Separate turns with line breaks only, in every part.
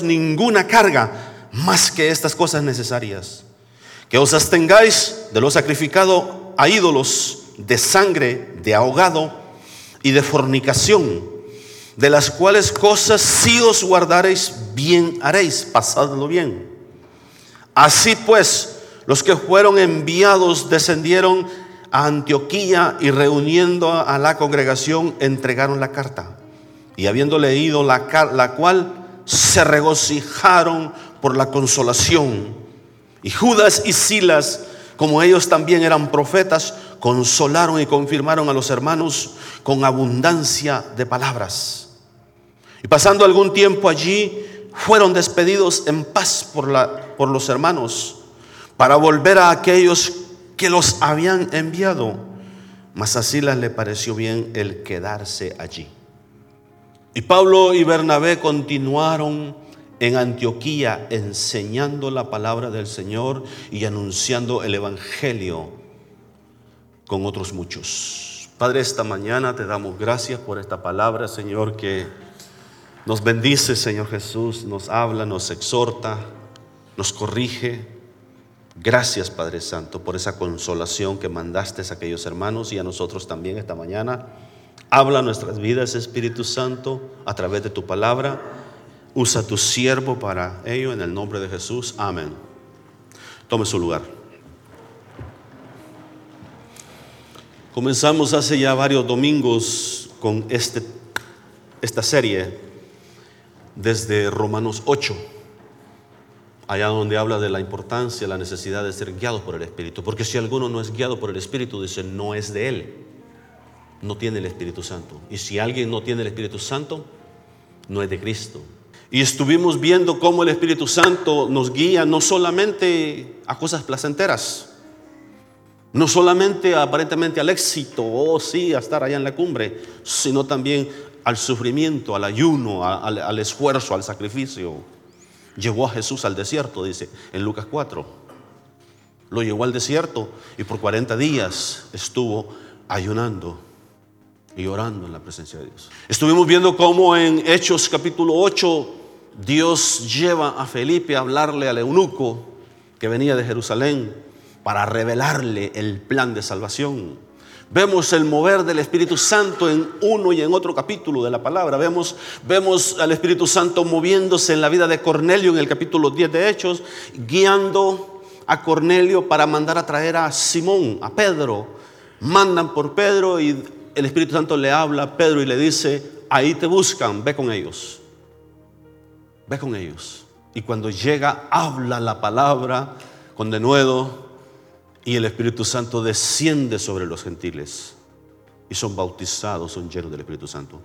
ninguna carga más que estas cosas necesarias. Que os abstengáis de lo sacrificado a ídolos, de sangre, de ahogado y de fornicación, de las cuales cosas si os guardareis, bien haréis, pasadlo bien. Así pues, los que fueron enviados descendieron a Antioquía y reuniendo a la congregación entregaron la carta. Y habiendo leído la, la cual, se regocijaron por la consolación. Y Judas y Silas, como ellos también eran profetas, consolaron y confirmaron a los hermanos con abundancia de palabras. Y pasando algún tiempo allí, fueron despedidos en paz por, la, por los hermanos para volver a aquellos que los habían enviado. Mas a Silas le pareció bien el quedarse allí. Y Pablo y Bernabé continuaron en Antioquía enseñando la palabra del Señor y anunciando el Evangelio con otros muchos. Padre, esta mañana te damos gracias por esta palabra, Señor, que nos bendice, Señor Jesús, nos habla, nos exhorta, nos corrige. Gracias, Padre Santo, por esa consolación que mandaste a aquellos hermanos y a nosotros también esta mañana. Habla nuestras vidas, Espíritu Santo, a través de tu palabra. Usa tu siervo para ello en el nombre de Jesús. Amén. Tome su lugar. Comenzamos hace ya varios domingos con este, esta serie desde Romanos 8, allá donde habla de la importancia, la necesidad de ser guiados por el Espíritu. Porque si alguno no es guiado por el Espíritu, dice, no es de él no tiene el Espíritu Santo. Y si alguien no tiene el Espíritu Santo, no es de Cristo. Y estuvimos viendo cómo el Espíritu Santo nos guía no solamente a cosas placenteras, no solamente aparentemente al éxito, o oh, sí, a estar allá en la cumbre, sino también al sufrimiento, al ayuno, al, al esfuerzo, al sacrificio. Llevó a Jesús al desierto, dice en Lucas 4. Lo llevó al desierto y por 40 días estuvo ayunando y orando en la presencia de Dios. Estuvimos viendo cómo en Hechos capítulo 8 Dios lleva a Felipe a hablarle al eunuco que venía de Jerusalén para revelarle el plan de salvación. Vemos el mover del Espíritu Santo en uno y en otro capítulo de la palabra. Vemos, vemos al Espíritu Santo moviéndose en la vida de Cornelio en el capítulo 10 de Hechos, guiando a Cornelio para mandar a traer a Simón, a Pedro. Mandan por Pedro y el Espíritu Santo le habla a Pedro y le dice, ahí te buscan, ve con ellos. Ve con ellos. Y cuando llega, habla la palabra con denuedo y el Espíritu Santo desciende sobre los gentiles y son bautizados, son llenos del Espíritu Santo.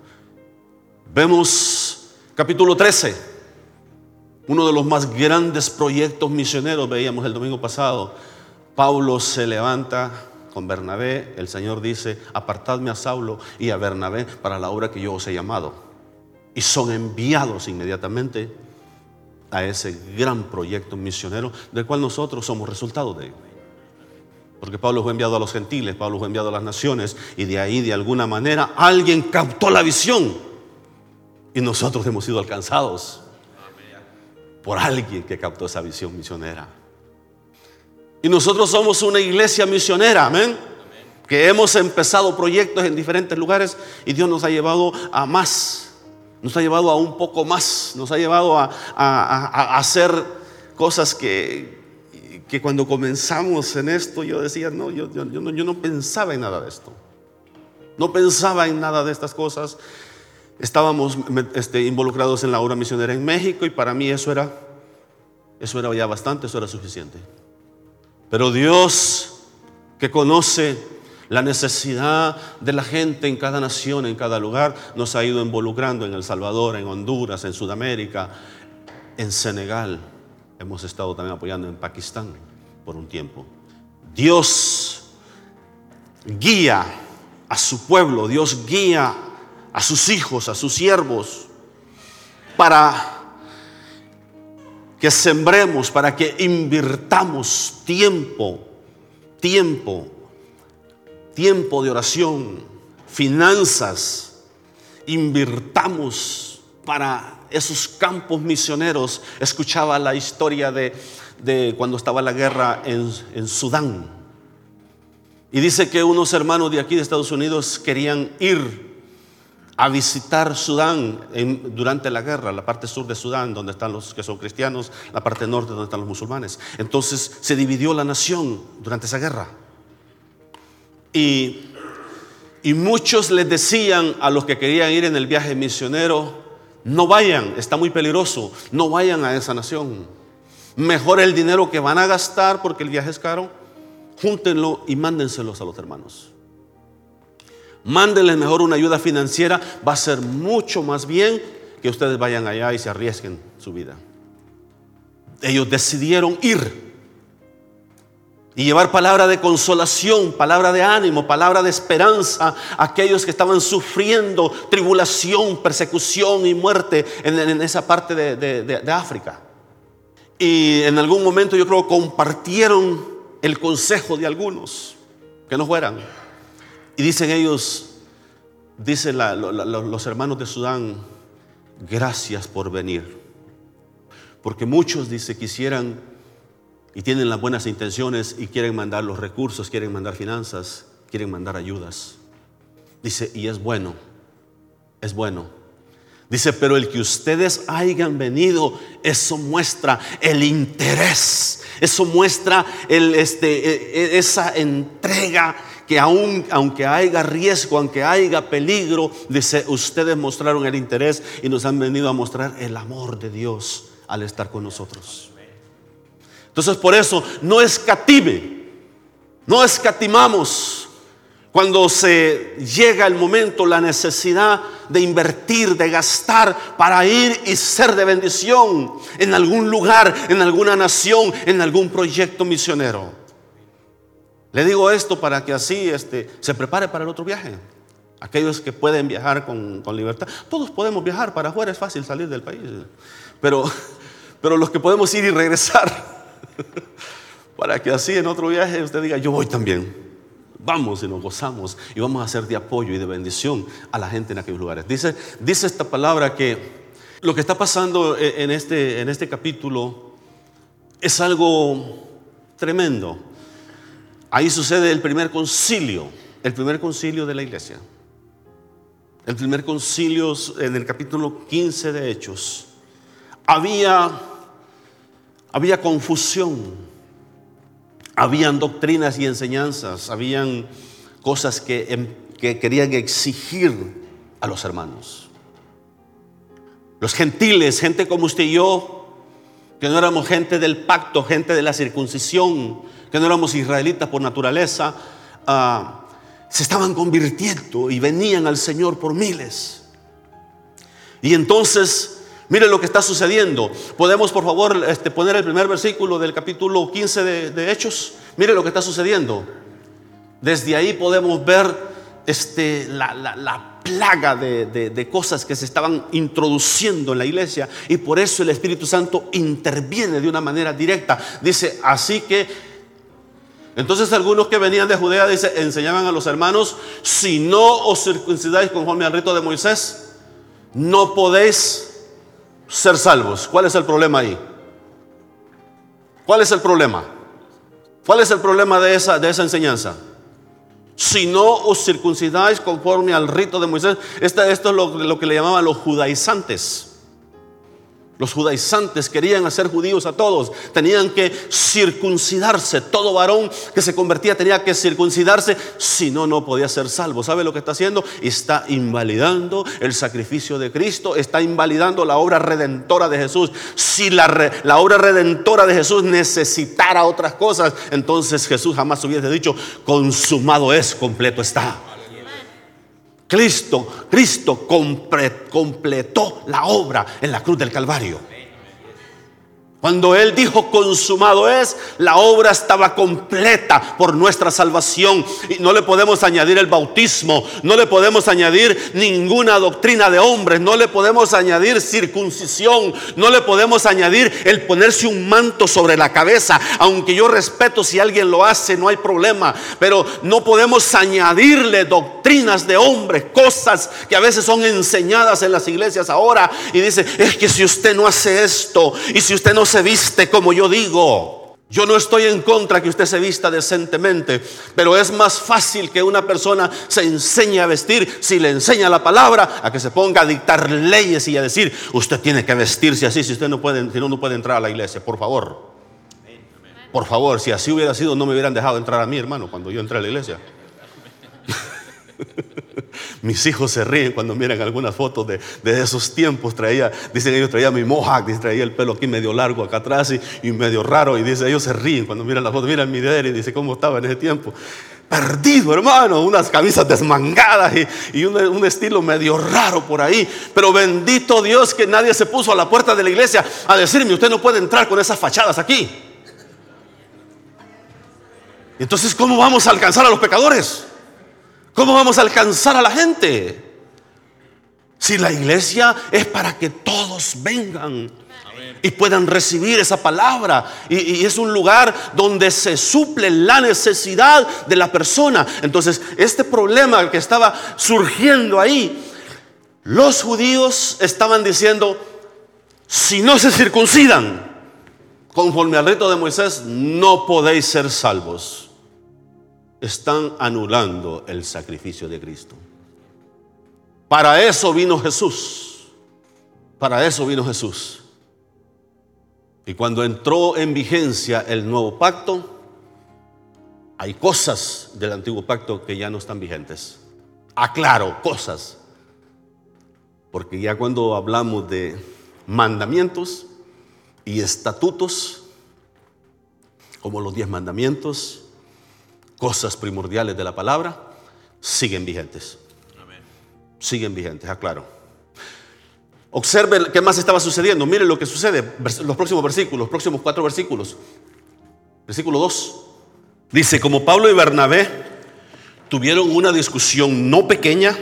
Vemos capítulo 13, uno de los más grandes proyectos misioneros, veíamos el domingo pasado. Pablo se levanta con Bernabé, el Señor dice, apartadme a Saulo y a Bernabé para la obra que yo os he llamado. Y son enviados inmediatamente a ese gran proyecto misionero del cual nosotros somos resultado de ello. Porque Pablo fue enviado a los gentiles, Pablo fue enviado a las naciones y de ahí de alguna manera alguien captó la visión y nosotros hemos sido alcanzados por alguien que captó esa visión misionera. Y nosotros somos una iglesia misionera, amén. Que hemos empezado proyectos en diferentes lugares y Dios nos ha llevado a más, nos ha llevado a un poco más, nos ha llevado a, hacer cosas que, que, cuando comenzamos en esto yo decía, no yo, yo, no, yo no pensaba en nada de esto. No pensaba en nada de estas cosas. Estábamos este, involucrados en la obra misionera en México y para mí eso era, eso era ya bastante, eso era suficiente. Pero Dios que conoce la necesidad de la gente en cada nación, en cada lugar, nos ha ido involucrando en El Salvador, en Honduras, en Sudamérica, en Senegal. Hemos estado también apoyando en Pakistán por un tiempo. Dios guía a su pueblo, Dios guía a sus hijos, a sus siervos, para que sembremos, para que invirtamos tiempo, tiempo, tiempo de oración, finanzas, invirtamos para esos campos misioneros, escuchaba la historia de, de cuando estaba la guerra en, en Sudán. Y dice que unos hermanos de aquí de Estados Unidos querían ir a visitar Sudán durante la guerra, la parte sur de Sudán, donde están los que son cristianos, la parte norte donde están los musulmanes. Entonces se dividió la nación durante esa guerra. Y, y muchos les decían a los que querían ir en el viaje misionero, no vayan, está muy peligroso, no vayan a esa nación. Mejor el dinero que van a gastar porque el viaje es caro, júntenlo y mándenselos a los hermanos. Mándenles mejor una ayuda financiera, va a ser mucho más bien que ustedes vayan allá y se arriesguen su vida. Ellos decidieron ir y llevar palabra de consolación, palabra de ánimo, palabra de esperanza a aquellos que estaban sufriendo tribulación, persecución y muerte en, esa parte de, de África. Y en algún momento yo creo compartieron el consejo de algunos que no fueran. Y dicen ellos, dicen los hermanos de Sudán, gracias por venir. Porque muchos, dice, quisieran y tienen las buenas intenciones y quieren mandar los recursos, quieren mandar finanzas, quieren mandar ayudas. Dice, y es bueno, es bueno. Dice, pero el que ustedes hayan venido, eso muestra el interés, eso muestra este, e, e, esa entrega que aun, aunque haya riesgo, aunque haya peligro, dice, ustedes mostraron el interés y nos han venido a mostrar el amor de Dios al estar con nosotros. Entonces por eso no escatime, no escatimamos cuando se llega el momento, la necesidad de invertir, de gastar para ir y ser de bendición en algún lugar, en alguna nación, en algún proyecto misionero. Le digo esto para que así este, se prepare para el otro viaje. Aquellos que pueden viajar con, libertad. Todos podemos viajar para afuera, es fácil salir del país. Pero, los que podemos ir y regresar, para que así en otro viaje usted diga, yo voy también. Vamos y nos gozamos y vamos a ser de apoyo y de bendición a la gente en aquellos lugares. Dice, esta palabra que lo que está pasando e, este, en este capítulo es algo tremendo. Ahí sucede el primer concilio, el primer concilio de la iglesia. El primer concilio en el capítulo 15 de Hechos. Había, había confusión, habían doctrinas y enseñanzas, habían cosas que, em, que querían exigir a los hermanos. Los gentiles, gente como usted y yo, que no éramos gente del pacto, gente de la circuncisión, que no éramos israelitas por naturaleza, ah, se estaban convirtiendo y venían al Señor por miles. Y entonces, mire lo que está sucediendo. Podemos, por favor, este, poner el primer versículo del capítulo 15 de, Hechos. Mire lo que está sucediendo. Desde ahí podemos ver este, la, plaga de, de, cosas que se estaban introduciendo en la iglesia y por eso el Espíritu Santo interviene de una manera directa. Dice, así que entonces algunos que venían de Judea enseñaban a los hermanos, si no os circuncidáis conforme al rito de Moisés, no podéis ser salvos. ¿Cuál es el problema ahí? ¿Cuál es el problema? ¿Cuál es el problema de esa, de esa enseñanza? Si no os circuncidáis conforme al rito de Moisés, esto, esto es lo, lo que le llamaban los judaizantes. Los judaizantes querían hacer judíos a todos, tenían que circuncidarse. Todo varón que se convertía tenía que circuncidarse, si no, no podía ser salvo. ¿Sabe lo que está haciendo? Está invalidando el sacrificio de Cristo, está invalidando la obra redentora de Jesús. Si la, obra redentora de Jesús necesitara otras cosas, entonces Jesús jamás hubiese dicho, consumado es, completo está. Cristo, Cristo completó la obra en la cruz del Calvario. Cuando Él dijo consumado es, la obra estaba completa por nuestra salvación. Y no le podemos añadir el bautismo, no le podemos añadir ninguna doctrina de hombres, no le podemos añadir circuncisión, no le podemos añadir el ponerse un manto sobre la cabeza. Aunque yo respeto si alguien lo hace, no hay problema. Pero no podemos añadirle doctrinas de hombres, cosas que a veces son enseñadas en las iglesias ahora. Y dice, es que si usted no hace esto y si usted no se viste como yo digo. Yo no estoy en contra que usted se vista decentemente, pero es más fácil que una persona se enseñe a vestir si le enseña la palabra a que se ponga a dictar leyes y a decir, usted tiene que vestirse así si usted no puede, si no, no puede entrar a la iglesia, por favor. Por favor, si así hubiera sido, no me hubieran dejado entrar a mí, hermano, cuando yo entré a la iglesia. Mis hijos se ríen cuando miran algunas fotos de, esos tiempos. Traía, dicen ellos, traía mi mohawk, traía el pelo aquí medio largo acá atrás y, medio raro. Y dice, ellos se ríen cuando miran la foto. Miran mi dedo y dice cómo estaba en ese tiempo. Perdido, hermano, unas camisas desmangadas y, un, un estilo medio raro por ahí. Pero bendito Dios que nadie se puso a la puerta de la iglesia a decirme, usted no puede entrar con esas fachadas aquí. Entonces, ¿cómo vamos a alcanzar a los pecadores? ¿Cómo vamos a alcanzar a la gente? Si la iglesia es para que todos vengan y puedan recibir esa palabra. Y, es un lugar donde se suple la necesidad de la persona. Entonces, este problema que estaba surgiendo ahí, los judíos estaban diciendo, si no se circuncidan conforme al rito de Moisés, no podéis ser salvos están anulando el sacrificio de Cristo. Para eso vino Jesús. Para eso vino Jesús. Y cuando entró en vigencia el nuevo pacto, hay cosas del antiguo pacto que ya no están vigentes. Aclaro, cosas. Porque ya cuando hablamos de mandamientos y estatutos, como los diez mandamientos, cosas primordiales de la palabra siguen vigentes. Siguen vigentes, aclaro. Observe qué más estaba sucediendo. Mire lo que sucede. Los próximos versículos, los próximos cuatro versículos. Versículo 2. Dice, como Pablo y Bernabé tuvieron una discusión no pequeña,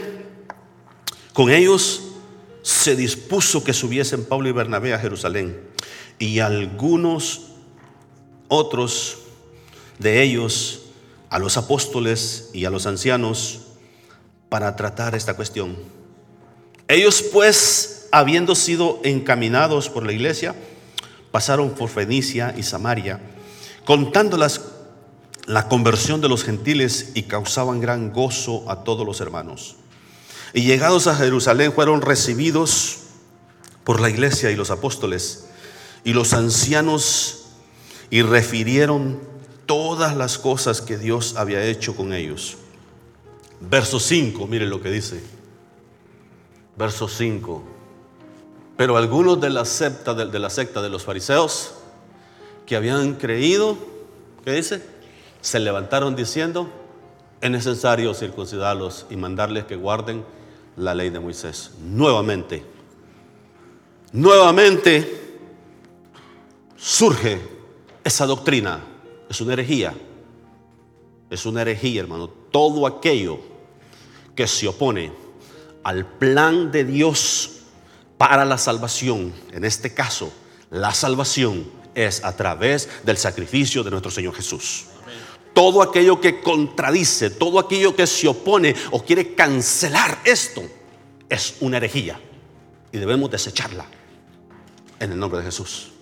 con ellos se dispuso que subiesen Pablo y Bernabé a Jerusalén. Y algunos otros de ellos a los apóstoles y a los ancianos para tratar esta cuestión. Ellos pues, habiendo sido encaminados por la iglesia, pasaron por Fenicia y Samaria, contándolas la conversión de los gentiles y causaban gran gozo a todos los hermanos. Y llegados a Jerusalén fueron recibidos por la iglesia y los apóstoles y los ancianos y refirieron todas las cosas que Dios había hecho con ellos. Verso 5, mire lo que dice. Verso 5. Pero algunos de la, secta, de, la secta de los fariseos que habían creído, ¿qué dice? Se levantaron diciendo, es necesario circuncidarlos y mandarles que guarden la ley de Moisés. Nuevamente, nuevamente surge esa doctrina es una herejía. Es una herejía, hermano. Todo aquello que se opone al plan de Dios para la salvación, en este caso, la salvación es a través del sacrificio de nuestro Señor Jesús. Todo aquello que contradice, todo aquello que se opone o quiere cancelar esto, es una herejía. Y debemos desecharla en el nombre de Jesús.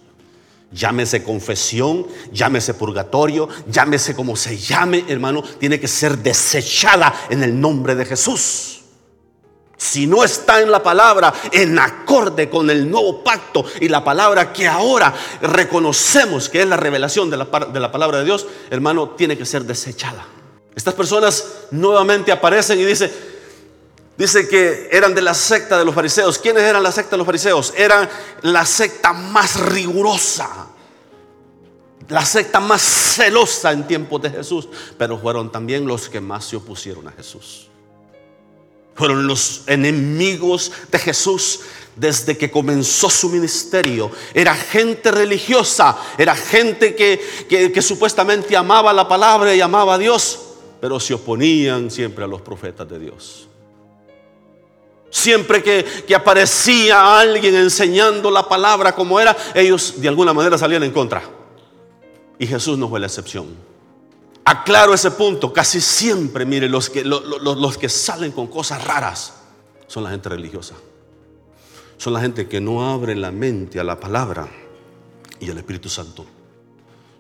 Llámese confesión, llámese purgatorio, llámese como se llame, hermano, tiene que ser desechada en el nombre de Jesús. Si no está en la palabra, en acorde con el nuevo pacto y la palabra que ahora reconocemos que es la revelación de la, de la palabra de Dios, hermano, tiene que ser desechada. Estas personas nuevamente aparecen y dicen, Dice que eran de la secta de los fariseos. ¿Quiénes eran la secta de los fariseos? Eran la secta más rigurosa, la secta más celosa en tiempos de Jesús, pero fueron también los que más se opusieron a Jesús. Fueron los enemigos de Jesús desde que comenzó su ministerio. Era gente religiosa, era gente que, que, supuestamente amaba la palabra y amaba a Dios, pero se oponían siempre a los profetas de Dios. Siempre que, que, aparecía alguien enseñando la palabra como era, ellos de alguna manera salían en contra. Y Jesús no fue la excepción. Aclaro ese punto, casi siempre, mire, los que, los que salen con cosas raras son la gente religiosa son la gente que no abre la mente a la palabra y al Espíritu Santo.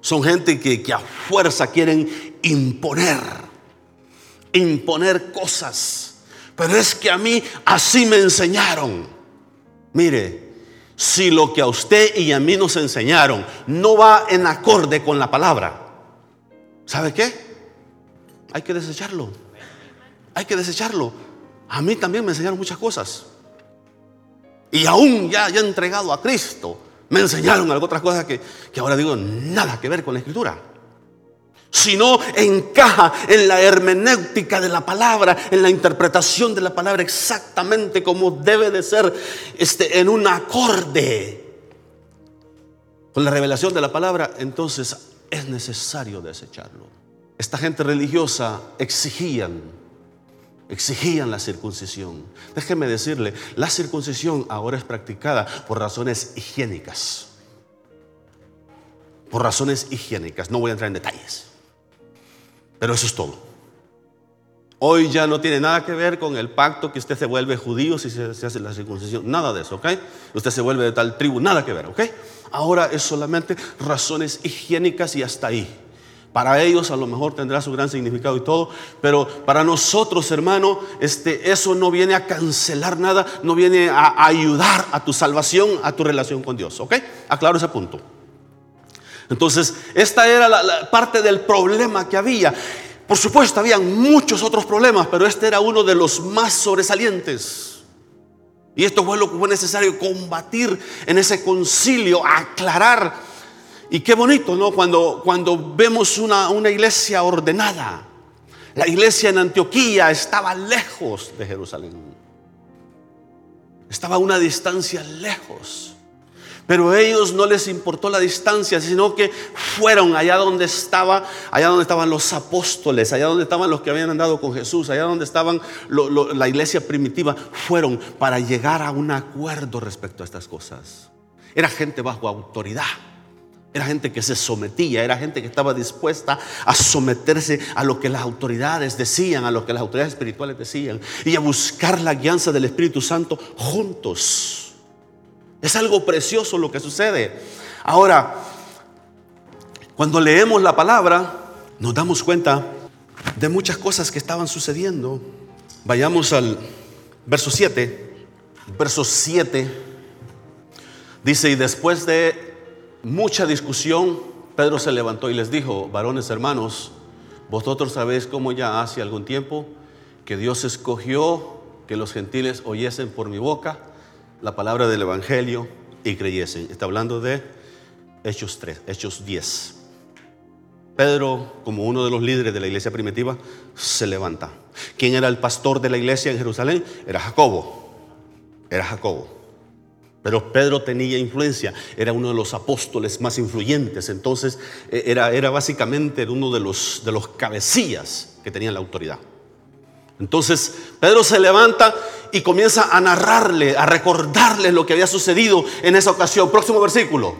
Son gente que, que a fuerza quieren imponer, imponer cosas. Pero es que a mí así me enseñaron. Mire, si lo que a usted y a mí nos enseñaron no va en acorde con la palabra, ¿sabe qué? Hay que desecharlo. Hay que desecharlo. A mí también me enseñaron muchas cosas y aún ya, ya entregado a Cristo, me enseñaron algo otras cosas que, que ahora digo nada que ver con la escritura. Si no encaja en la hermenéutica de la palabra, en la interpretación de la palabra exactamente como debe de ser este, en un acorde con la revelación de la palabra, entonces es necesario desecharlo. Esta gente religiosa exigían exigían la circuncisión. Déjeme decirle, la circuncisión ahora es practicada por razones higiénicas. Por razones higiénicas. No voy a entrar en detalles. Pero eso es todo. Hoy ya no tiene nada que ver con el pacto que usted se vuelve judío si se, hace la circuncisión. Nada de eso, ¿ok? Usted se vuelve de tal tribu. Nada que ver, ¿ok? Ahora es solamente razones higiénicas y hasta ahí. Para ellos a lo mejor tendrá su gran significado y todo, pero para nosotros, hermano, este, eso no viene a cancelar nada, no viene a ayudar a tu salvación, a tu relación con Dios. ¿Ok? Aclaro ese punto. Entonces, esta era la, parte del problema que había. Por supuesto, había muchos otros problemas, pero este era uno de los más sobresalientes. Y esto fue lo que fue necesario combatir en ese concilio, aclarar y qué bonito, ¿no? Cuando, cuando vemos una, una iglesia ordenada. La iglesia en Antioquía estaba lejos de Jerusalén. Estaba a una distancia lejos. Pero a ellos no les importó la distancia, sino que fueron allá donde estaba, allá donde estaban los apóstoles, allá donde estaban los que habían andado con Jesús, allá donde estaban la iglesia primitiva, fueron para llegar a un acuerdo respecto a estas cosas. Era gente bajo autoridad. Era gente que se sometía, era gente que estaba dispuesta a someterse a lo que las autoridades decían, a lo que las autoridades espirituales decían, y a buscar la guianza del Espíritu Santo juntos. Es algo precioso lo que sucede. Ahora, cuando leemos la palabra, nos damos cuenta de muchas cosas que estaban sucediendo. Vayamos al verso 7. Verso 7 dice, y después de mucha discusión, Pedro se levantó y les dijo, varones hermanos, vosotros sabéis cómo ya hace algún tiempo que Dios escogió que los gentiles oyesen por mi boca la palabra del Evangelio y creyesen. Está hablando de Hechos 3, Hechos 10. Pedro, como uno de los líderes de la iglesia primitiva, se levanta. ¿Quién era el pastor de la iglesia en Jerusalén? Era Jacobo. Era Jacobo. Pero Pedro tenía influencia, era uno de los apóstoles más influyentes, entonces eh, era, era básicamente uno de los, de los cabecillas que tenían la autoridad. Entonces Pedro se levanta y comienza a narrarle, a recordarle lo que había sucedido en esa ocasión. Próximo versículo.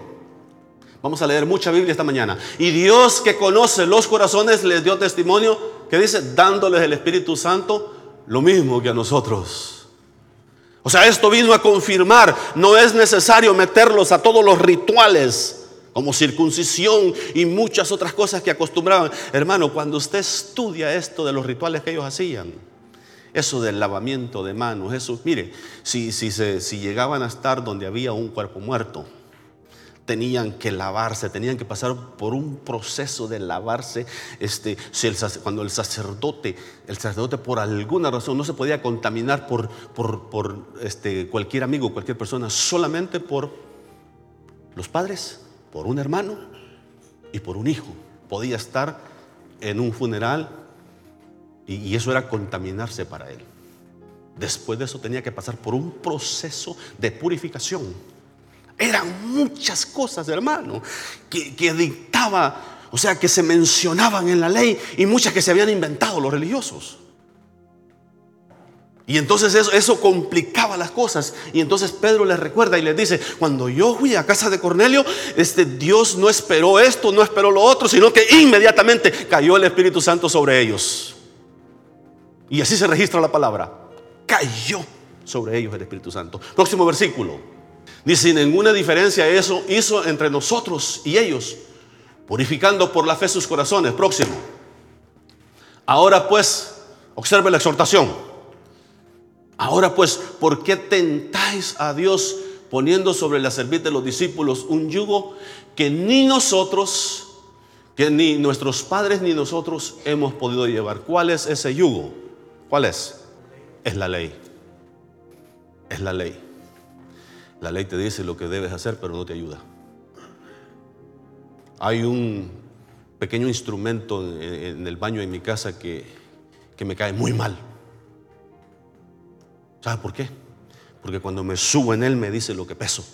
Vamos a leer mucha Biblia esta mañana. Y Dios que conoce los corazones les dio testimonio, que dice, dándoles el Espíritu Santo, lo mismo que a nosotros. O sea, esto vino a confirmar, no es necesario meterlos a todos los rituales como circuncisión y muchas otras cosas que acostumbraban. Hermano, cuando usted estudia esto de los rituales que ellos hacían, eso del lavamiento de manos, eso, mire, si, si, si llegaban a estar donde había un cuerpo muerto, tenían que lavarse, tenían que pasar por un proceso de lavarse. Este, cuando el sacerdote, el sacerdote por alguna razón no se podía contaminar por, por, este, cualquier amigo, cualquier persona, solamente por los padres, por un hermano y por un hijo. Podía estar en un funeral y, eso era contaminarse para él. Después de eso tenía que pasar por un proceso de purificación. Eran muchas cosas, hermano, que, que dictaba, o sea, que se mencionaban en la ley y muchas que se habían inventado los religiosos. Y entonces eso, complicaba las cosas. Y entonces Pedro les recuerda y les dice, cuando yo fui a casa de Cornelio, este Dios no esperó esto, no esperó lo otro, sino que inmediatamente cayó el Espíritu Santo sobre ellos. Y así se registra la palabra. Cayó sobre ellos el Espíritu Santo. Próximo versículo. Dice, sin ninguna diferencia eso hizo entre nosotros y ellos, purificando por la fe sus corazones. Próximo. Ahora pues, observe la exhortación. Ahora pues, ¿por qué tentáis a Dios poniendo sobre la cerviz de los discípulos un yugo que ni nosotros, que ni nuestros padres ni nosotros hemos podido llevar? ¿Cuál es ese yugo? ¿Cuál es? Es la ley. Es la ley. La ley te dice lo que debes hacer, pero no te ayuda. Hay un pequeño instrumento en el baño en mi casa que, que me cae muy mal. ¿Sabe por qué? Porque cuando me subo en él me dice lo que peso.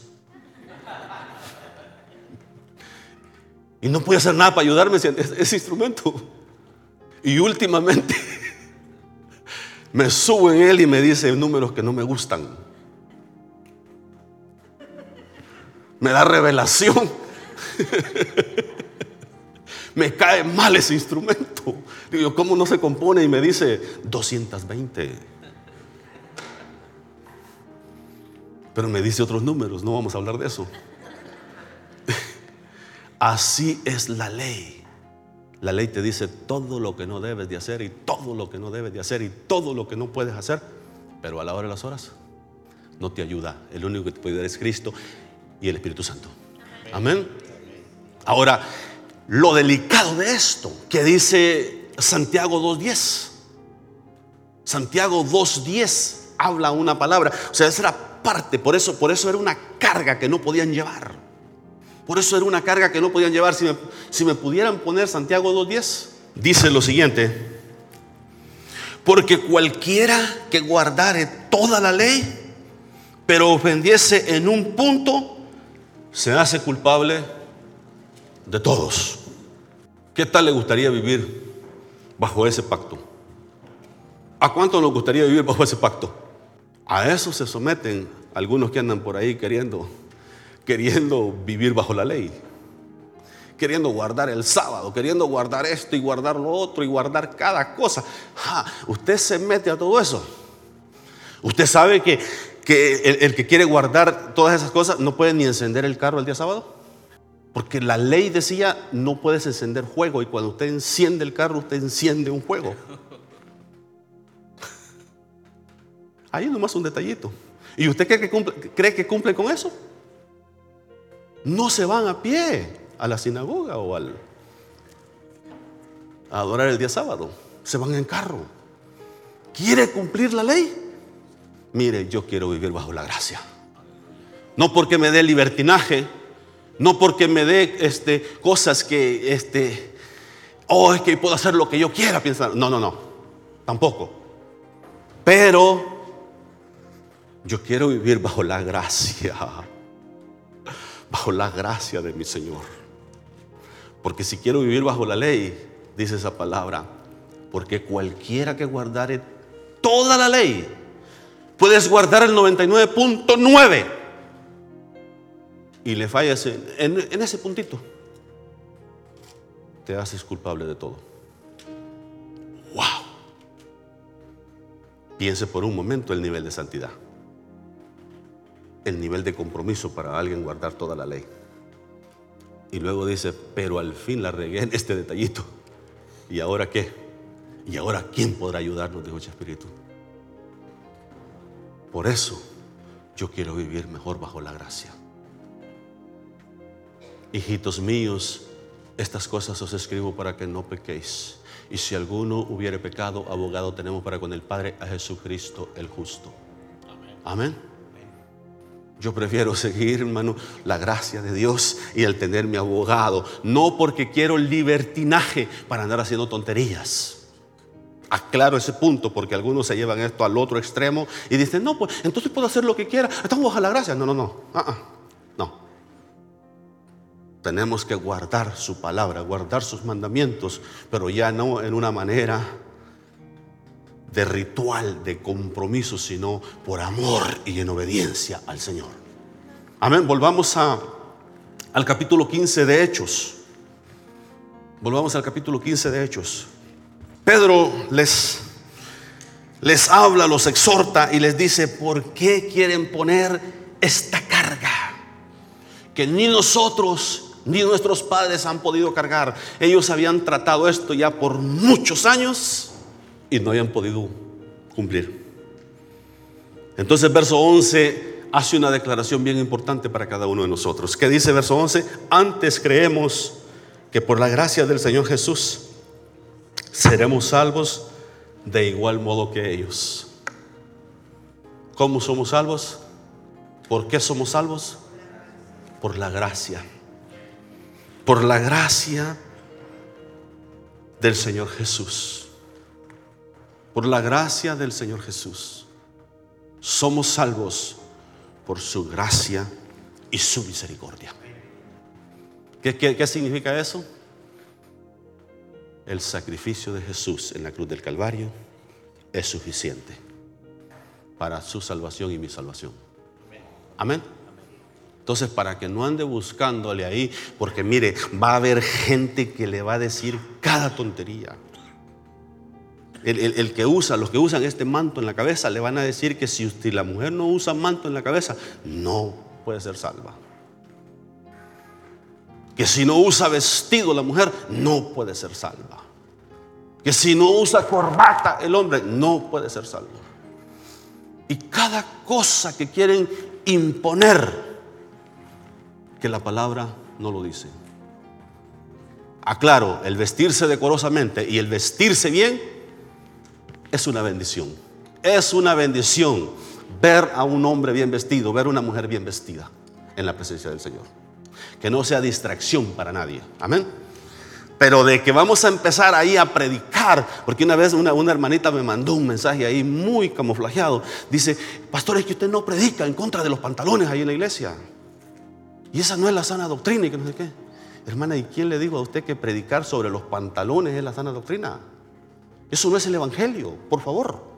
Y no puede hacer nada para ayudarme ese instrumento. Y últimamente me subo en él y me dice números que no me gustan. Me da revelación. me cae mal ese instrumento. Digo, ¿cómo no se compone? Y me dice 220. Pero me dice otros números, no vamos a hablar de eso. Así es la ley. La ley te dice todo lo que no debes de hacer y todo lo que no debes de hacer y todo lo que no puedes hacer. Pero a la hora de las horas no te ayuda. El único que te puede ayudar es Cristo y el Espíritu Santo. Amén. Ahora, lo delicado de esto que dice Santiago 2.10. Santiago 2.10 habla una palabra. O sea, esa era parte, por eso, por eso era una carga que no podían llevar. Por eso era una carga que no podían llevar. Si me, si me pudieran poner Santiago 2.10, dice lo siguiente. Porque cualquiera que guardare toda la ley, pero ofendiese en un punto, se hace culpable de todos. ¿Qué tal le gustaría vivir bajo ese pacto? ¿A cuánto nos gustaría vivir bajo ese pacto? A eso se someten algunos que andan por ahí queriendo, queriendo vivir bajo la ley, queriendo guardar el sábado, queriendo guardar esto y guardar lo otro y guardar cada cosa. usted se mete a todo eso. Usted sabe que, el, el que quiere guardar todas esas cosas no puede ni encender el carro el día sábado. Porque la ley decía no puedes encender fuego y cuando usted enciende el carro usted enciende un fuego. Ahí nomás un detallito. ¿Y usted cree que, cumple, cree que cumple con eso? No se van a pie a la sinagoga o al, a adorar el día sábado. Se van en carro. ¿Quiere cumplir la ley? Mire, yo quiero vivir bajo la gracia. No porque me dé libertinaje, no porque me dé este, cosas que, este, oh, es que puedo hacer lo que yo quiera pensar. No, no, no, tampoco. Pero yo quiero vivir bajo la gracia, bajo la gracia de mi Señor. Porque si quiero vivir bajo la ley, dice esa palabra, porque cualquiera que guardare toda la ley, puedes guardar el 99.9 y le fallas en, en ese puntito, te haces culpable de todo. ¡Wow! Piense por un momento el nivel de santidad el nivel de compromiso para alguien guardar toda la ley. Y luego dice, pero al fin la regué en este detallito. ¿Y ahora qué? ¿Y ahora quién podrá ayudarnos? Dijo Espíritu. Por eso yo quiero vivir mejor bajo la gracia. Hijitos míos, estas cosas os escribo para que no pequéis. Y si alguno hubiere pecado, abogado tenemos para con el Padre a Jesucristo el justo. Amén. Yo prefiero seguir, hermano, la gracia de Dios y el tener mi abogado. No porque quiero libertinaje para andar haciendo tonterías. Aclaro ese punto porque algunos se llevan esto al otro extremo y dicen, no, pues entonces puedo hacer lo que quiera, estamos a la gracia. No, no, no, ah, ah, no. Tenemos que guardar su palabra, guardar sus mandamientos, pero ya no en una manera de ritual, de compromiso, sino por amor y en obediencia al Señor. Amén. Volvamos a, al capítulo 15 de Hechos. Volvamos al capítulo 15 de Hechos. Pedro les, les habla, los exhorta y les dice, ¿por qué quieren poner esta carga? Que ni nosotros ni nuestros padres han podido cargar. Ellos habían tratado esto ya por muchos años y no habían podido cumplir. Entonces verso 11 hace una declaración bien importante para cada uno de nosotros. ¿Qué dice verso 11? Antes creemos que por la gracia del Señor Jesús seremos salvos de igual modo que ellos. ¿Cómo somos salvos? ¿Por qué somos salvos? Por la gracia. Por la gracia del Señor Jesús. Por la gracia del Señor Jesús. Somos salvos por su gracia y su misericordia. ¿Qué, qué significa eso? el sacrificio de Jesús en la cruz del Calvario es suficiente para su salvación y mi salvación. Amén. Entonces, para que no ande buscándole ahí, porque mire, va a haber gente que le va a decir cada tontería. El, que usa, los que usan este manto en la cabeza, le van a decir que si la mujer no usa manto en la cabeza, no puede ser salva. Que si no usa vestido la mujer, no puede ser salva que si no usa corbata el hombre no puede ser salvo. Y cada cosa que quieren imponer, que la palabra no lo dice. Aclaro, el vestirse decorosamente y el vestirse bien es una bendición. Es una bendición ver a un hombre bien vestido, ver a una mujer bien vestida en la presencia del Señor. Que no sea distracción para nadie. Amén. Pero de que vamos a empezar ahí a predicar, porque una vez una, hermanita me mandó un mensaje ahí muy camuflajeado. Dice, pastor, es que usted no predica en contra de los pantalones ahí en la iglesia. Y esa no es la sana doctrina y que no sé qué. Hermana, ¿y quién le dijo a usted que predicar sobre los pantalones es la sana doctrina? Eso no es el Evangelio, por favor.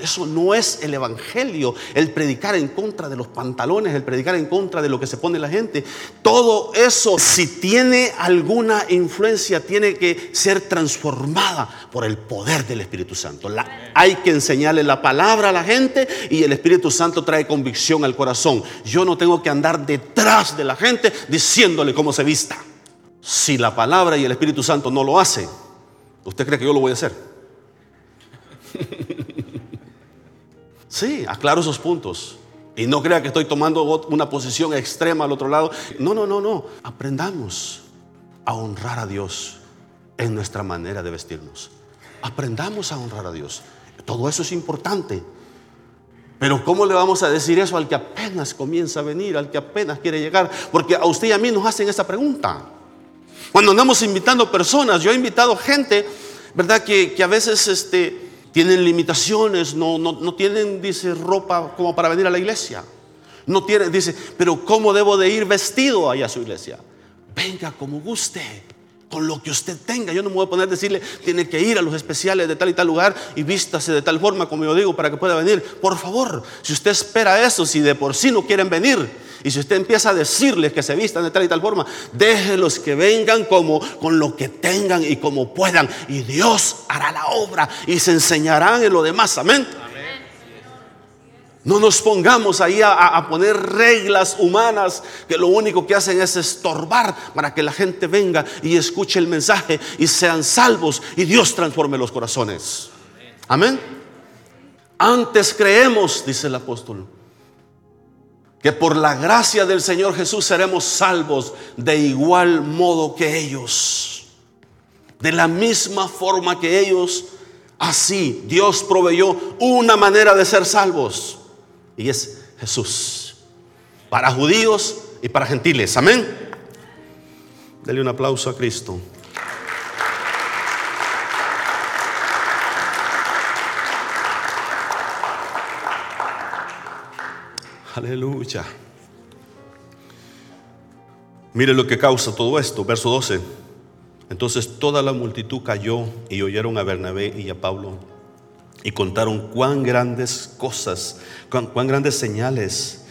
Eso no es el Evangelio, el predicar en contra de los pantalones, el predicar en contra de lo que se pone la gente. Todo eso, si tiene alguna influencia, tiene que ser transformada por el poder del Espíritu Santo. hay que enseñarle la palabra a la gente y el Espíritu Santo trae convicción al corazón. Yo no tengo que andar detrás de la gente diciéndole cómo se vista. Si la palabra y el Espíritu Santo no lo hacen, ¿usted cree que yo lo voy a hacer? Sí, aclaro esos puntos. Y no crea que estoy tomando una posición extrema al otro lado. No, no, no, no. Aprendamos a honrar a Dios en nuestra manera de vestirnos. Aprendamos a honrar a Dios. Todo eso es importante. Pero ¿cómo le vamos a decir eso al que apenas comienza a venir, al que apenas quiere llegar? Porque a usted y a mí nos hacen esa pregunta. Cuando andamos invitando personas, yo he invitado gente, ¿verdad? Que, que a veces este, tienen limitaciones, no, no, tienen, dice, ropa como para venir a la iglesia. No tienen, dice, pero ¿cómo debo de ir vestido allá a su iglesia? Venga como guste, con lo que usted tenga. Yo no me voy a poner a decirle, tiene que ir a los especiales de tal y tal lugar y vístase de tal forma como yo digo para que pueda venir. Por favor, si usted espera eso, si de por sí no quieren venir, y si usted empieza a decirles que se vistan de tal y tal forma, déjelos que vengan como con lo que tengan y como puedan. Y Dios hará la obra y se enseñarán en lo demás. Amén. No nos pongamos ahí a, poner reglas humanas que lo único que hacen es estorbar para que la gente venga y escuche el mensaje y sean salvos y Dios transforme los corazones. Amén. Antes creemos, dice el apóstol, que por la gracia del Señor Jesús seremos salvos de igual modo que ellos. De la misma forma que ellos, así Dios proveyó una manera de ser salvos. Y es Jesús. Para judíos y para gentiles. Amén. Dele un aplauso a Cristo. Aleluya. Mire lo que causa todo esto, verso 12. Entonces toda la multitud cayó y oyeron a Bernabé y a Pablo y contaron cuán grandes cosas, cuán, cuán grandes señales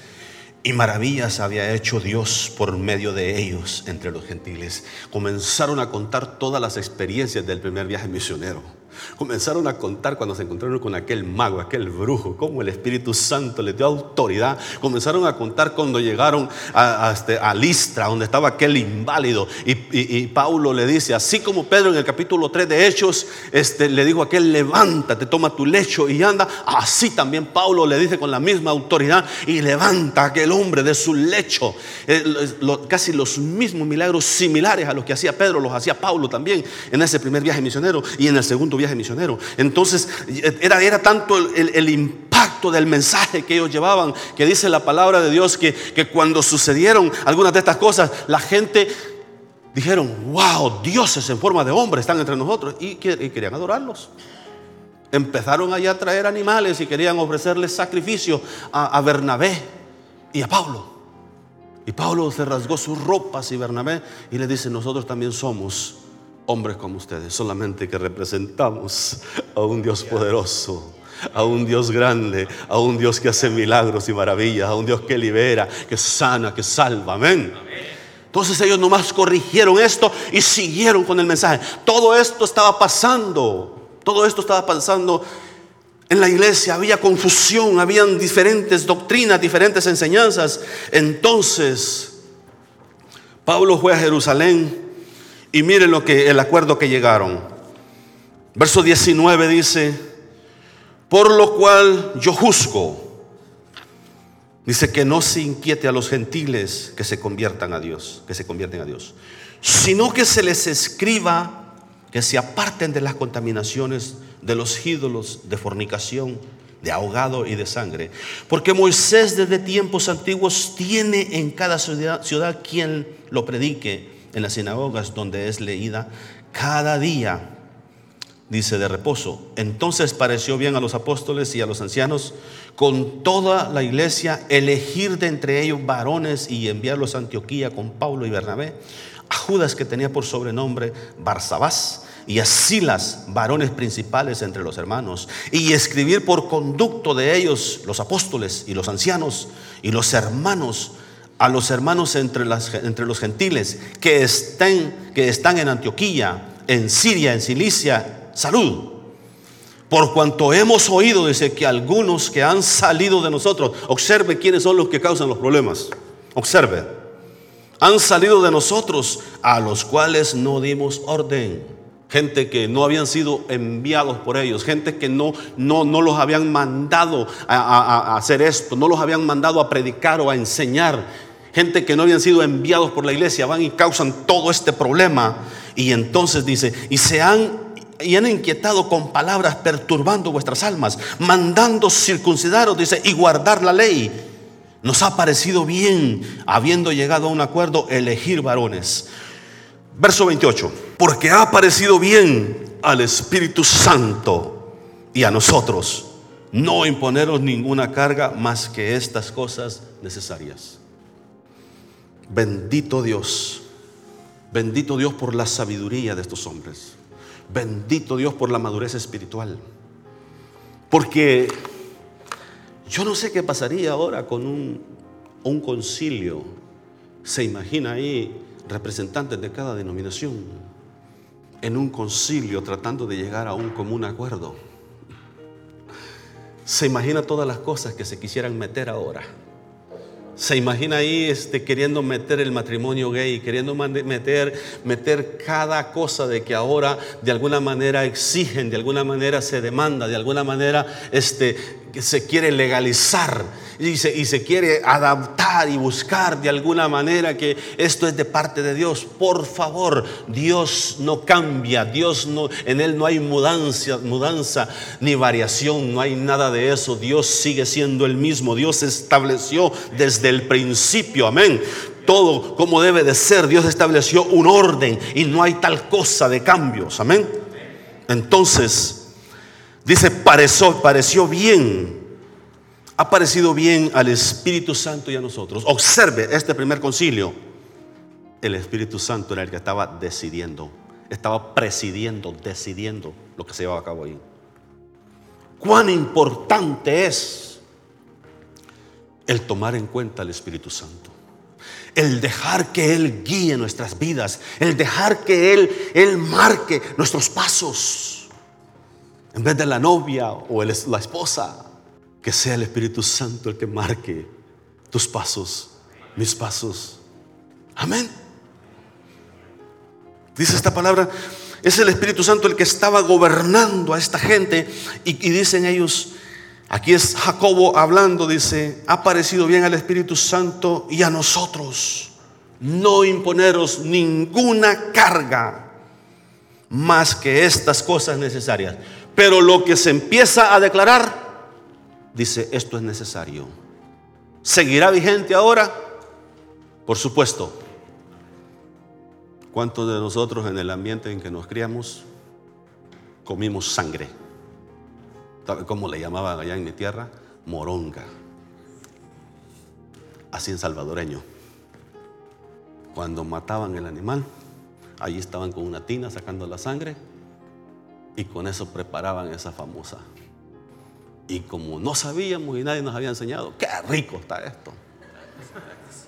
y maravillas había hecho Dios por medio de ellos entre los gentiles. Comenzaron a contar todas las experiencias del primer viaje misionero. Comenzaron a contar cuando se encontraron con aquel mago, aquel brujo, cómo el Espíritu Santo les dio autoridad. Comenzaron a contar cuando llegaron a, este, Listra, donde estaba aquel inválido. Y, Pablo le dice, así como Pedro en el capítulo 3 de Hechos, este, le dijo a aquel, levántate, toma tu lecho y anda. Así también Pablo le dice con la misma autoridad y levanta aquel hombre de su lecho. Eh, casi los mismos milagros similares a los que hacía Pedro, los hacía Pablo también en ese primer viaje misionero y en el segundo viaje misionero. Entonces era, era tanto el, impacto del mensaje que ellos llevaban, que dice la palabra de Dios, que, que cuando sucedieron algunas de estas cosas, la gente dijeron, wow, dioses en forma de hombre están entre nosotros y, querían adorarlos. Empezaron allá a traer animales y querían ofrecerles sacrificio a, a Bernabé y a Pablo. Y Pablo se rasgó sus ropas y Bernabé y le dice, nosotros también somos hombres como ustedes, solamente que representamos a un Dios poderoso, a un Dios grande, a un Dios que hace milagros y maravillas, a un Dios que libera, que sana, que salva. Amén. Entonces ellos nomás corrigieron esto y siguieron con el mensaje. Todo esto estaba pasando, todo esto estaba pasando en la iglesia, había confusión, habían diferentes doctrinas, diferentes enseñanzas. Entonces, Pablo fue a Jerusalén y miren lo que el acuerdo que llegaron. Verso 19 dice, por lo cual yo juzgo. Dice que no se inquiete a los gentiles que se conviertan a Dios, que se convierten a Dios, sino que se les escriba que se aparten de las contaminaciones de los ídolos de fornicación, de ahogado y de sangre. Porque Moisés desde tiempos antiguos tiene en cada ciudad, ciudad quien lo predique en las sinagogas donde es leída cada día, dice, de reposo. Entonces pareció bien a los apóstoles y a los ancianos con toda la iglesia elegir de entre ellos varones y enviarlos a Antioquía con Pablo y Bernabé, a Judas que tenía por sobrenombre Barsabás y a Silas, varones principales entre los hermanos, y escribir por conducto de ellos los apóstoles y los ancianos y los hermanos a los hermanos entre, los gentiles que estén, que están en Antioquía, en Siria, en Cilicia, salud. Por cuanto hemos oído, dice que algunos que han salido de nosotros, observe quiénes son los que causan los problemas. Observe, han salido de nosotros a los cuales no dimos orden gente que no habían sido enviados por ellos, gente que no, no, no los habían mandado a, hacer esto, no los habían mandado a predicar o a enseñar gente que no habían sido enviados por la iglesia, van y causan todo este problema. Y entonces dice, y se han y han inquietado con palabras perturbando vuestras almas, mandando circuncidaros, dice, y guardar la ley. Nos ha parecido bien, habiendo llegado a un acuerdo, elegir varones. Verso 28, porque ha parecido bien al Espíritu Santo y a nosotros no imponeros ninguna carga más que estas cosas necesarias. Bendito Dios. Bendito Dios por la sabiduría de estos hombres. Bendito Dios por la madurez espiritual. Porque yo no sé qué pasaría ahora con un, concilio. Se imagina ahí representantes de cada denominación en un concilio tratando de llegar a un común acuerdo. Se imagina todas las cosas que se quisieran meter ahora. Se imagina ahí este, queriendo meter el matrimonio gay, queriendo meter, meter cada cosa de que ahora de alguna manera exigen, de alguna manera se demanda, de alguna manera este, se quiere legalizar y se, se quiere adaptar y buscar de alguna manera que esto es de parte de Dios. Por favor, Dios no cambia, Dios no, en Él no hay mudanza, mudanza ni variación, no hay nada de eso. Dios sigue siendo el mismo. Dios estableció desde el principio, amén todo como debe de ser. Dios estableció un orden y no hay tal cosa de cambios. Amén. Entonces, dice, pareció, pareció bien ha parecido bien al Espíritu Santo y a nosotros. Observe este primer concilio. El Espíritu Santo era el que estaba decidiendo, estaba presidiendo, decidiendo lo que se llevaba a cabo ahí. Cuán importante es el tomar en cuenta al Espíritu Santo. El dejar que Él guíe nuestras vidas. El dejar que Él, Él marque nuestros pasos. En vez de la novia o la esposa. Que sea el Espíritu Santo el que marque tus pasos, mis pasos. Amén. Dice esta palabra, es el Espíritu Santo el que estaba gobernando a esta gente y, dicen ellos, Aquí es Jacobo hablando, dice, ha parecido bien al Espíritu Santo y a nosotros no imponeros ninguna carga más que estas cosas necesarias. Pero lo que se empieza a declarar, dice, esto es necesario. ¿Seguirá vigente ahora? Por supuesto. ¿Cuántos de nosotros en el ambiente en que nos criamos comimos sangre? ¿Sabe cómo le llamaban allá en mi tierra? Moronga. Así en salvadoreño. Cuando mataban el animal, allí estaban con una tina sacando la sangre y con eso preparaban esa famosa. Y como no sabíamos y nadie nos había enseñado, qué rico está esto.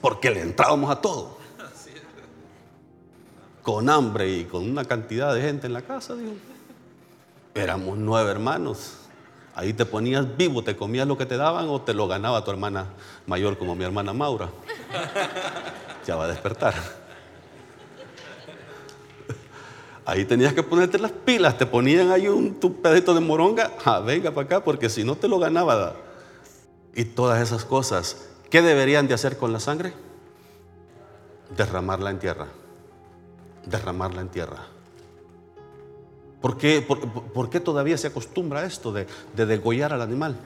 Porque le entrábamos a todo. Con hambre y con una cantidad de gente en la casa, digo. Éramos nueve hermanos Ahí te ponías vivo, te comías lo que te daban o te lo ganaba tu hermana mayor como mi hermana Maura. Ya va a despertar. Ahí tenías que ponerte las pilas, te ponían ahí un tu pedito de moronga, ah, venga para acá, porque si no te lo ganaba. Y todas esas cosas, ¿qué deberían de hacer con la sangre? Derramarla en tierra. Derramarla en tierra. ¿Por qué, todavía se acostumbra a esto de degollar al animal?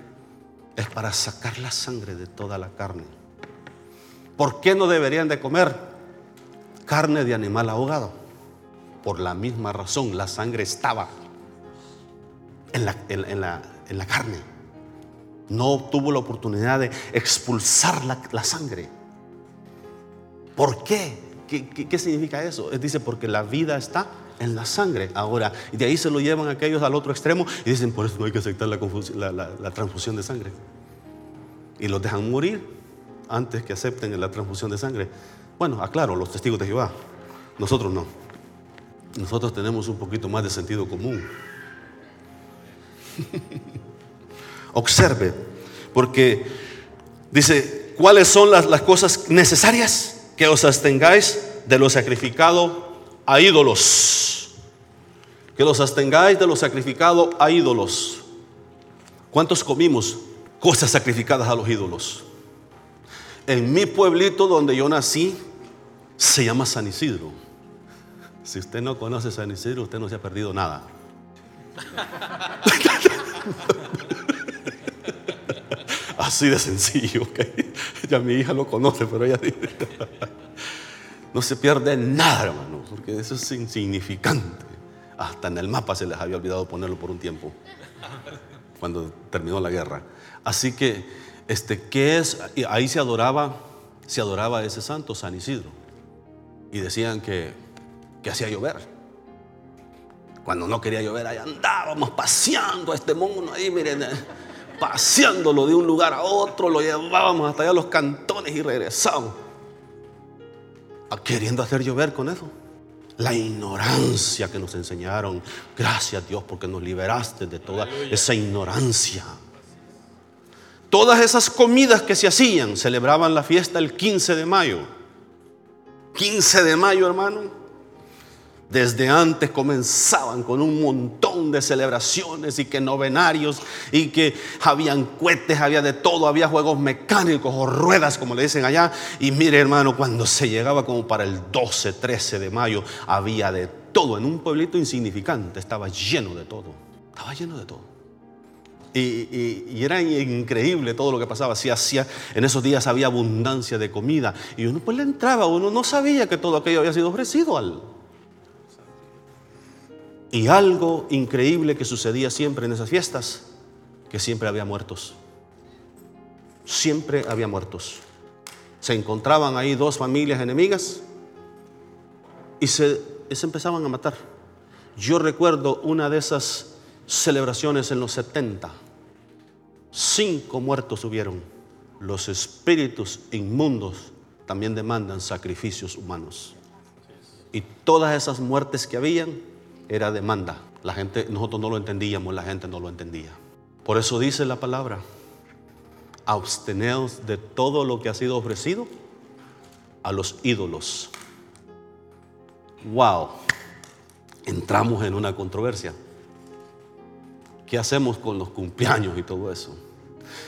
Es para sacar la sangre de toda la carne. ¿Por qué no deberían de comer carne de animal ahogado? Por la misma razón, la sangre estaba en la, en la, carne. No tuvo la oportunidad de expulsar la, sangre. ¿Por qué? ¿Qué, qué? qué significa eso? Dice, porque la vida está en la sangre ahora. Y de ahí se lo llevan aquellos al otro extremo y dicen, por eso no hay que aceptar la, transfusión de sangre. Y los dejan morir antes que acepten la transfusión de sangre. Bueno, aclaro, los testigos de Jehová. Nosotros no. Nosotros tenemos un poquito más de sentido común. Observe, porque dice, ¿cuáles son las, las cosas necesarias? Que os abstengáis de lo sacrificado a ídolos. Que los abstengáis de lo sacrificado a ídolos. ¿Cuántos comimos cosas sacrificadas a los ídolos? En mi pueblito donde yo nací se llama San Isidro. Si usted no conoce San Isidro, usted no se ha perdido nada. Así de sencillo, Ya mi hija lo conoce, pero ella dice. No se pierde nada, hermano, porque eso es insignificante. Hasta en el mapa se les había olvidado ponerlo por un tiempo, cuando terminó la guerra. Así que, este, ¿qué es? Ahí se adoraba, se adoraba a ese santo, San Isidro. Y decían que, que hacía llover. Cuando no quería llover, ahí andábamos paseando a este mono ahí, miren, eh, paseándolo de un lugar a otro, lo llevábamos hasta allá a los cantones y regresábamos queriendo hacer llover con eso. La ignorancia que nos enseñaron. Gracias Dios porque nos liberaste de toda esa ignorancia. Todas esas comidas que se hacían celebraban la fiesta el 15 de mayo. 15 de mayo, hermano. Desde antes comenzaban con un montón de celebraciones y que novenarios y que habían cohetes, había de todo, había juegos mecánicos o ruedas como le dicen allá. Y mire hermano, cuando se llegaba como para el 12, 13 de mayo, había de todo. En un pueblito insignificante estaba lleno de todo. Estaba lleno de todo. Y, era increíble todo lo que pasaba. Si hacía, en esos días había abundancia de comida. Y uno pues le entraba, uno no sabía que todo aquello había sido ofrecido al, y algo increíble que sucedía siempre en esas fiestas, que siempre había muertos. siempre había muertos. Se encontraban ahí dos familias enemigas y se, se empezaban a matar. Yo recuerdo una de esas celebraciones en los 70. Cinco muertos hubieron. Los espíritus inmundos también demandan sacrificios humanos. Y todas esas muertes que habían era demanda. La gente, nosotros no lo entendíamos, la gente no lo entendía. Por eso dice la palabra, absteneos de todo lo que ha sido ofrecido a los ídolos. Wow, entramos en una controversia. ¿Qué hacemos con los cumpleaños y todo eso?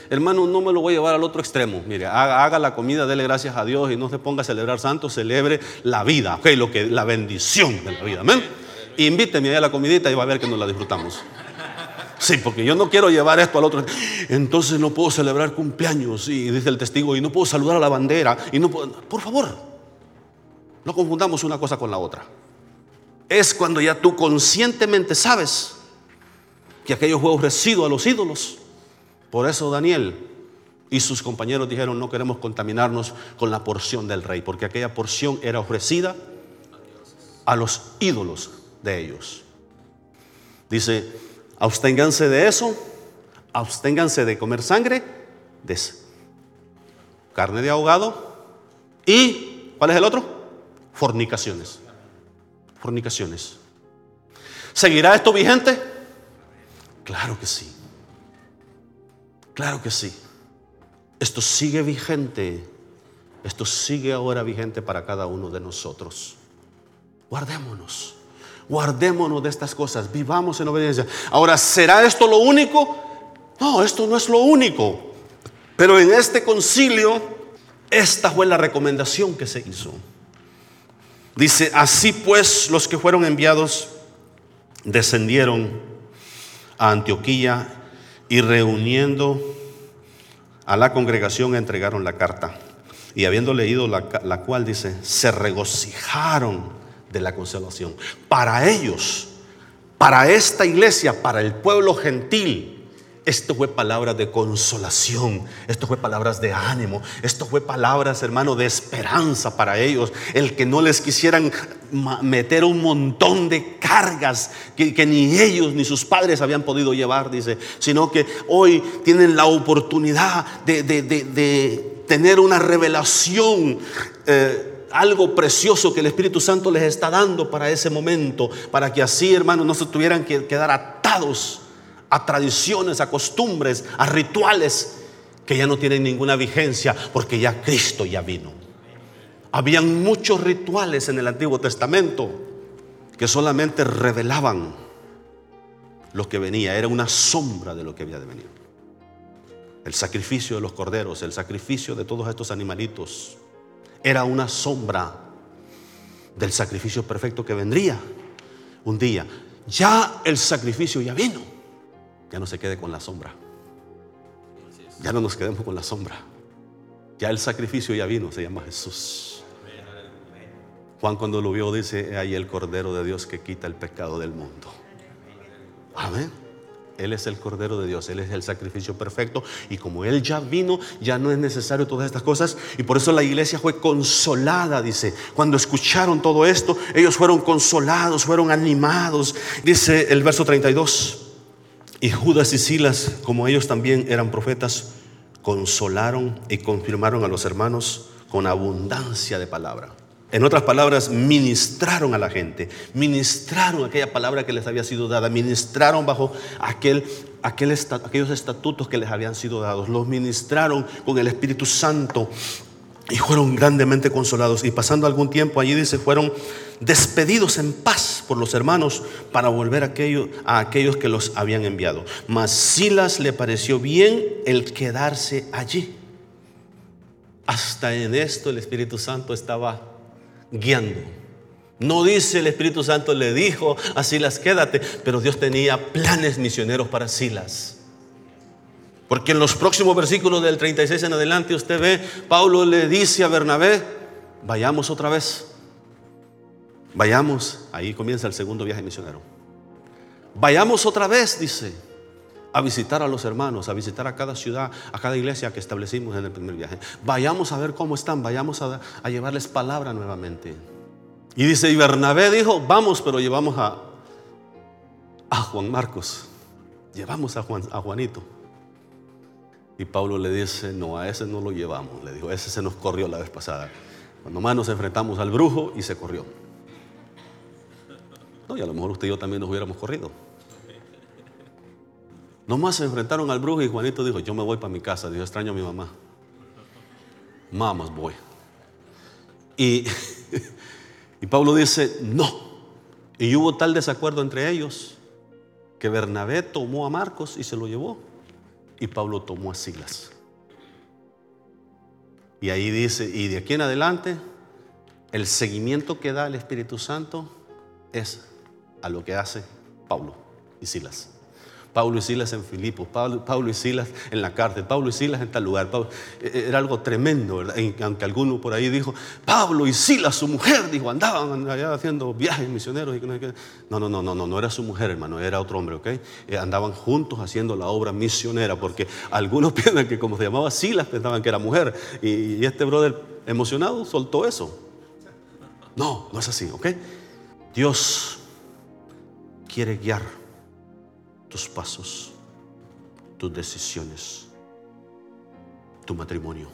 Hermano, no me lo voy a llevar al otro extremo. Mire, haga, la comida, dele gracias a Dios y no se ponga a celebrar santo, celebre la vida, ok, lo que, la bendición de la vida. Amén. Invíteme a la comidita y va a ver que nos la disfrutamos. Sí, porque yo no quiero llevar esto al otro. Entonces no puedo celebrar cumpleaños. Y dice el testigo, y no puedo saludar a la bandera. Y no puedo... Por favor, no confundamos una cosa con la otra. Es cuando ya tú conscientemente sabes que aquello fue ofrecido a los ídolos. Por eso Daniel y sus compañeros dijeron, no queremos contaminarnos con la porción del rey, porque aquella porción era ofrecida a los ídolos de ellos. Dice, Absténganse de eso, absténganse de comer sangre, de carne de ahogado y, ¿cuál es el otro? Fornicaciones. Fornicaciones. ¿Seguirá esto vigente? Claro que sí. Claro que sí. Esto sigue vigente. Esto sigue ahora vigente para cada uno de nosotros. Guardémonos. Guardémonos de estas cosas, vivamos en obediencia. Ahora, ¿será esto lo único? No, esto no es lo único. Pero en este concilio, esta fue la recomendación que se hizo. Dice, así pues los que fueron enviados descendieron a Antioquía y reuniendo a la congregación entregaron la carta. Y habiendo leído la, la cual dice, se regocijaron de la consolación. Para ellos, para esta iglesia, para el pueblo gentil, esto fue palabras de consolación, esto fue palabras de ánimo, esto fue palabras, hermano, de esperanza para ellos. El que no les quisieran meter un montón de cargas que, ni ellos ni sus padres habían podido llevar, dice, sino que hoy tienen la oportunidad de, tener una revelación. Eh, algo precioso que el Espíritu Santo les está dando para ese momento, para que así, hermanos, no se tuvieran que quedar atados a tradiciones, a costumbres, a rituales que ya no tienen ninguna vigencia porque ya Cristo ya vino. Habían muchos rituales en el Antiguo Testamento que solamente revelaban lo que venía, era una sombra de lo que había de venir. El sacrificio de los corderos, el sacrificio de todos estos animalitos, era una sombra del sacrificio perfecto que vendría un día. Ya el sacrificio ya vino. Ya no se quede con la sombra. Ya no nos quedemos con la sombra. Ya el sacrificio ya vino, se llama Jesús. Juan cuando lo vio dice, ahí el Cordero de Dios que quita el pecado del mundo. Amén. Él es el Cordero de Dios, Él es el sacrificio perfecto. Y como Él ya vino, ya no es necesario todas estas cosas. Y por eso la iglesia fue consolada, dice. Cuando escucharon todo esto, ellos fueron consolados, fueron animados. Dice el verso 32. Y Judas y Silas, como ellos también eran profetas, consolaron y confirmaron a los hermanos con abundancia de palabra. En otras palabras, ministraron a la gente, ministraron aquella palabra que les había sido dada, ministraron bajo aquel, aquellos estatutos que les habían sido dados, los ministraron con el Espíritu Santo y fueron grandemente consolados. Y pasando algún tiempo allí, dice, fueron despedidos en paz por los hermanos para volver a a aquellos que los habían enviado. Mas Silas le pareció bien el quedarse allí. Hasta en esto el Espíritu Santo estaba guiando. No dice el Espíritu Santo le dijo a Silas, quédate, pero Dios tenía planes misioneros para Silas. Porque en los próximos versículos del 36 en adelante usted ve, Pablo le dice a Bernabé, vayamos otra vez. Vayamos, ahí comienza el segundo viaje misionero. Vayamos otra vez, dice, a visitar a los hermanos, a visitar a cada ciudad, a cada iglesia que establecimos en el primer viaje. Vayamos a ver cómo están, vayamos a, llevarles palabra nuevamente. Y dice, y Bernabé dijo, vamos, pero llevamos a, a Juan Marcos, llevamos a, a Juanito. Y Pablo le dice, no, a ese no lo llevamos. Le dijo, ese se nos corrió la vez pasada. Cuando más nos enfrentamos al brujo y se corrió. No, y a lo mejor usted y yo también nos hubiéramos corrido. Nomás se enfrentaron al brujo y Juanito dijo, yo me voy para mi casa, dijo, extraño a mi mamá. Mamas voy. Y, y Pablo dice, no. Y hubo tal desacuerdo entre ellos que Bernabé tomó a Marcos y se lo llevó. Y Pablo tomó a Silas. Y ahí dice, y de aquí en adelante, el seguimiento que da el Espíritu Santo es a lo que hace Pablo y Silas. Pablo y Silas en Filipos, Pablo, y Silas en la cárcel, Pablo y Silas en tal lugar. E, e, era algo tremendo, ¿verdad? aunque alguno por ahí dijo, Pablo y Silas, su mujer, dijo, andaban allá haciendo viajes misioneros. No, no, no, no, no, no era su mujer, hermano, era otro hombre, ¿ok? Eh, andaban juntos haciendo la obra misionera, porque algunos piensan que como se llamaba Silas, pensaban que era mujer. Y, y este brother emocionado soltó eso. No, no es así, ¿ok? Dios quiere guiar tus pasos, tus decisiones, tu matrimonio,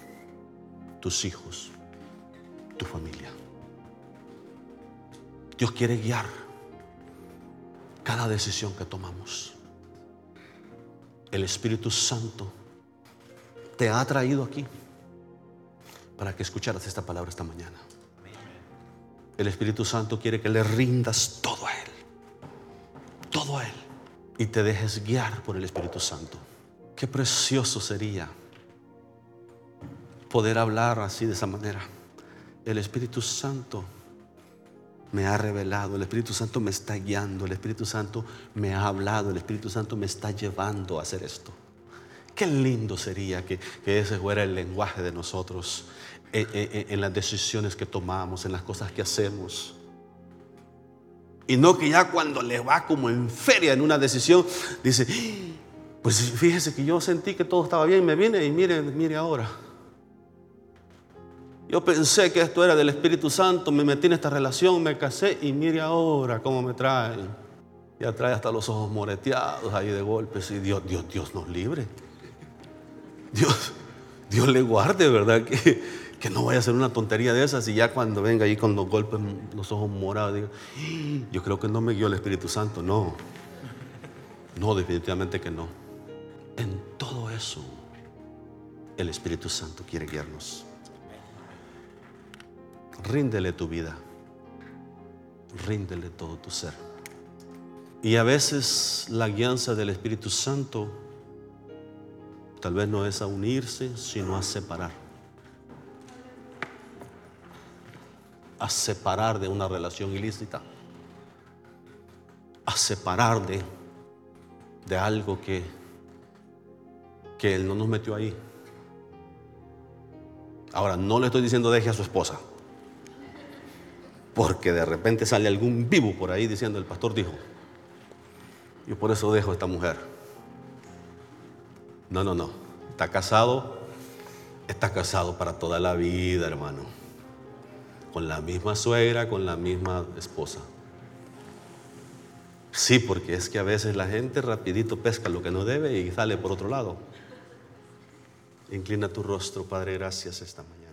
tus hijos, tu familia. Dios quiere guiar cada decisión que tomamos. El Espíritu Santo te ha traído aquí para que escucharas esta palabra esta mañana. El Espíritu Santo quiere que le rindas todo a Él. Todo a Él y te dejes guiar por el Espíritu Santo. Qué precioso sería poder hablar así de esa manera. El Espíritu Santo me ha revelado, el Espíritu Santo me está guiando, el Espíritu Santo me ha hablado, el Espíritu Santo me está llevando a hacer esto. Qué lindo sería que, ese fuera el lenguaje de nosotros en, en las decisiones que tomamos, en las cosas que hacemos. Y no que ya cuando le va como en feria en una decisión, dice, pues fíjese que yo sentí que todo estaba bien, me vine y mire, mire ahora. Yo pensé que esto era del Espíritu Santo, me metí en esta relación, me casé y mire ahora cómo me traen. Ya trae hasta los ojos moreteados ahí de golpes y Dios, Dios, Dios nos libre. Dios, Dios le guarde, ¿verdad? Que, que no vaya a ser una tontería de esas y ya cuando venga ahí con los golpes, los ojos morados, diga, yo creo que no me guió el Espíritu Santo. No, no, definitivamente que no. En todo eso, el Espíritu Santo quiere guiarnos. Ríndele tu vida, ríndele todo tu ser. Y a veces la guianza del Espíritu Santo tal vez no es a unirse, sino a separar. A separar de una relación ilícita, a separar de, de algo que, que Él no nos metió ahí. Ahora, no le estoy diciendo deje a su esposa, porque de repente sale algún vivo por ahí diciendo, el pastor dijo, yo por eso dejo a esta mujer. No, no, no, está casado, está casado para toda la vida, hermano con la misma suegra, con la misma esposa. Sí, porque es que a veces la gente rapidito pesca lo que no debe y sale por otro lado. Inclina tu rostro, Padre, gracias esta mañana.